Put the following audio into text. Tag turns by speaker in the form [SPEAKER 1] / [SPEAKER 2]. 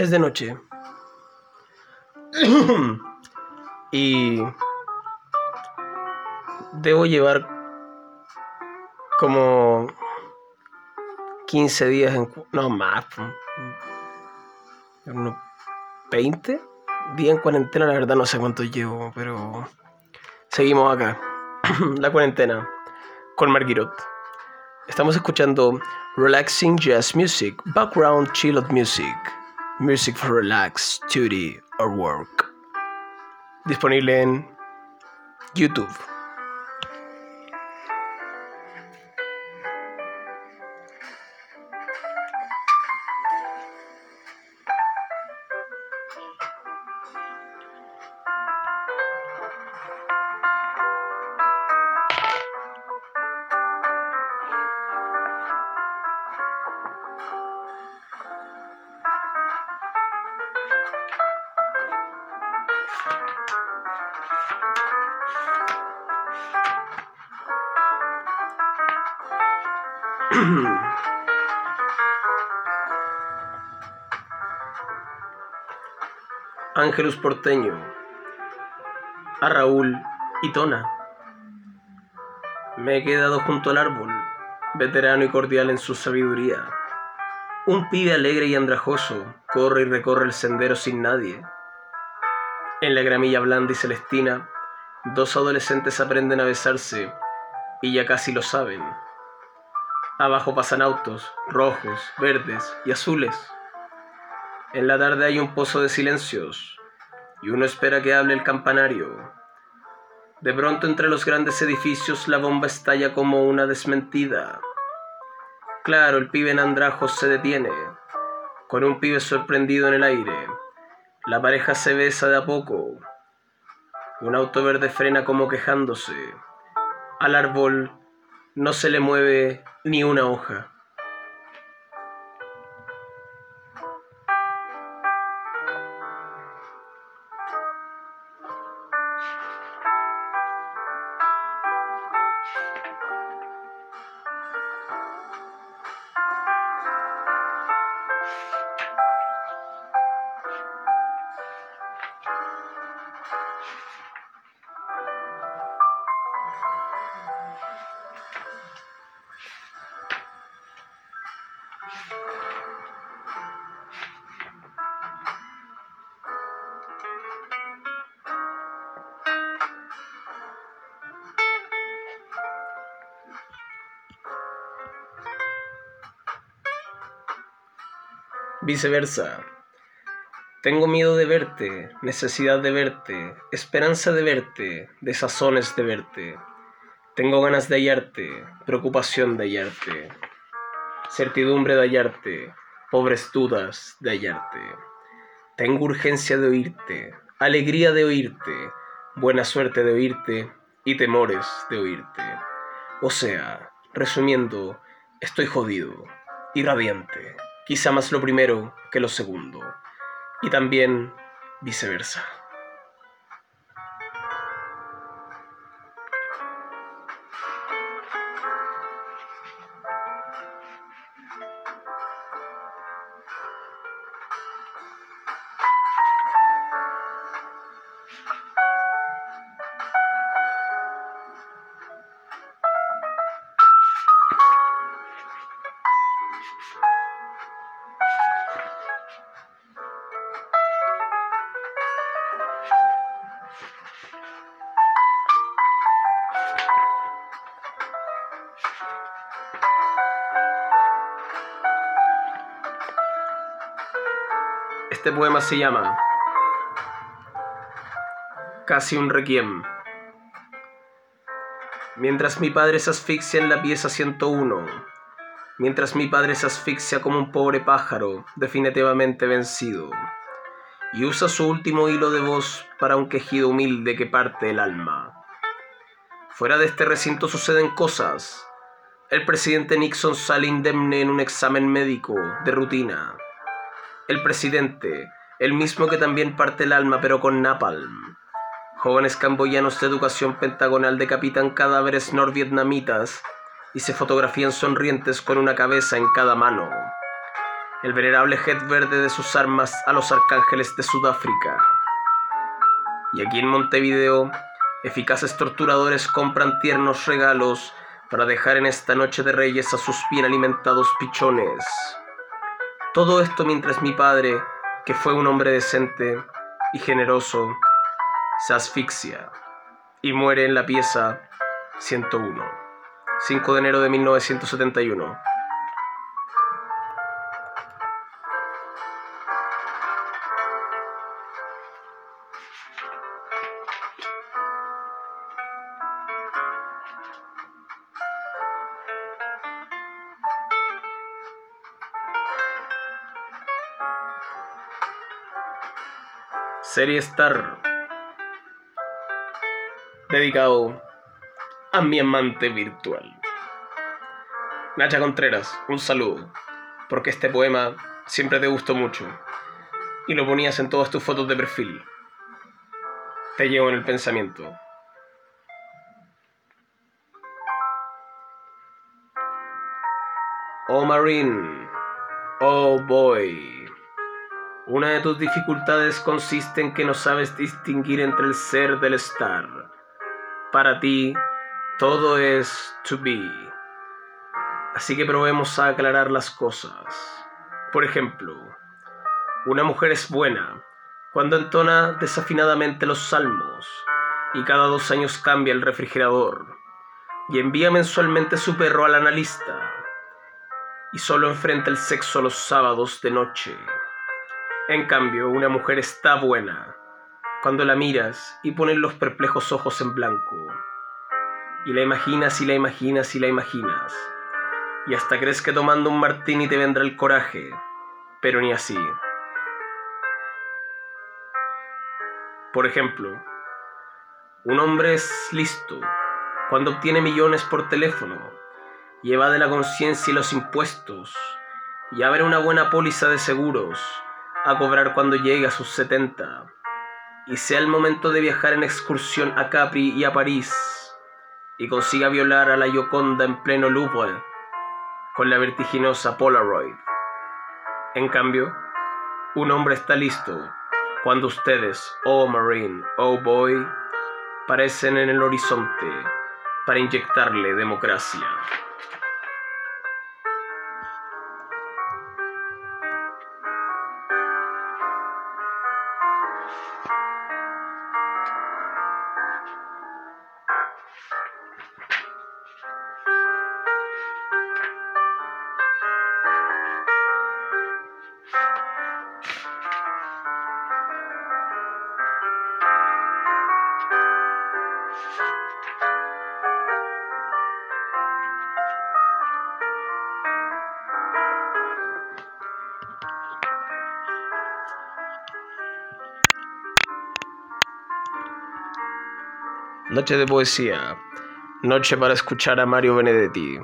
[SPEAKER 1] Es de noche. y debo llevar como 15 días en... No, más. Unos 20 días en cuarentena, la verdad no sé cuánto llevo, pero seguimos acá. la cuarentena con Marguerite. Estamos escuchando relaxing jazz music, background chilled music, music for relax, study or work. Disponible en YouTube. Ángelus Porteño, a Raúl y Tona. Me he quedado junto al árbol, veterano y cordial en su sabiduría. Un pibe alegre y andrajoso corre y recorre el sendero sin nadie. En la gramilla blanda y celestina, dos adolescentes aprenden a besarse y ya casi lo saben. Abajo pasan autos, rojos, verdes y azules. En la tarde hay un pozo de silencios y uno espera que hable el campanario. De pronto entre los grandes edificios la bomba estalla como una desmentida. Claro, el pibe en andrajos se detiene, con un pibe sorprendido en el aire. La pareja se besa de a poco. Un auto verde frena como quejándose. Al árbol no se le mueve ni una hoja. Viceversa. Tengo miedo de verte, necesidad de verte, esperanza de verte, desazones de verte. Tengo ganas de hallarte, preocupación de hallarte, certidumbre de hallarte, pobres dudas de hallarte. Tengo urgencia de oírte, alegría de oírte, buena suerte de oírte y temores de oírte. O sea, resumiendo, estoy jodido y radiante quizá más lo primero que lo segundo, y también viceversa. Este poema se llama Casi un requiem. Mientras mi padre se asfixia en la pieza 101, mientras mi padre se asfixia como un pobre pájaro definitivamente vencido, y usa su último hilo de voz para un quejido humilde que parte el alma. Fuera de este recinto suceden cosas. El presidente Nixon sale indemne en un examen médico de rutina el presidente, el mismo que también parte el alma pero con napalm. Jóvenes camboyanos de educación pentagonal decapitan cadáveres norvietnamitas y se fotografían sonrientes con una cabeza en cada mano. el venerable head verde de sus armas a los arcángeles de Sudáfrica. Y aquí en Montevideo, eficaces torturadores compran tiernos regalos para dejar en esta noche de reyes a sus bien alimentados pichones. Todo esto mientras mi padre, que fue un hombre decente y generoso, se asfixia y muere en la pieza 101, 5 de enero de 1971. Serie Star dedicado a mi amante virtual. Nacha Contreras, un saludo, porque este poema siempre te gustó mucho y lo ponías en todas tus fotos de perfil. Te llevo en el pensamiento. Oh Marine, oh boy. Una de tus dificultades consiste en que no sabes distinguir entre el ser del estar. Para ti, todo es to be. Así que probemos a aclarar las cosas. Por ejemplo, una mujer es buena cuando entona desafinadamente los salmos y cada dos años cambia el refrigerador y envía mensualmente su perro al analista y solo enfrenta el sexo los sábados de noche. En cambio, una mujer está buena cuando la miras y pones los perplejos ojos en blanco. Y la imaginas y la imaginas y la imaginas. Y hasta crees que tomando un martini te vendrá el coraje, pero ni así. Por ejemplo, un hombre es listo cuando obtiene millones por teléfono y evade la conciencia y los impuestos y abre una buena póliza de seguros a cobrar cuando llegue a sus 70 y sea el momento de viajar en excursión a Capri y a París y consiga violar a la Yoconda en pleno lupo con la vertiginosa Polaroid. En cambio, un hombre está listo cuando ustedes, oh Marine, oh Boy, parecen en el horizonte para inyectarle democracia. Noche de poesía. Noche para escuchar a Mario Benedetti.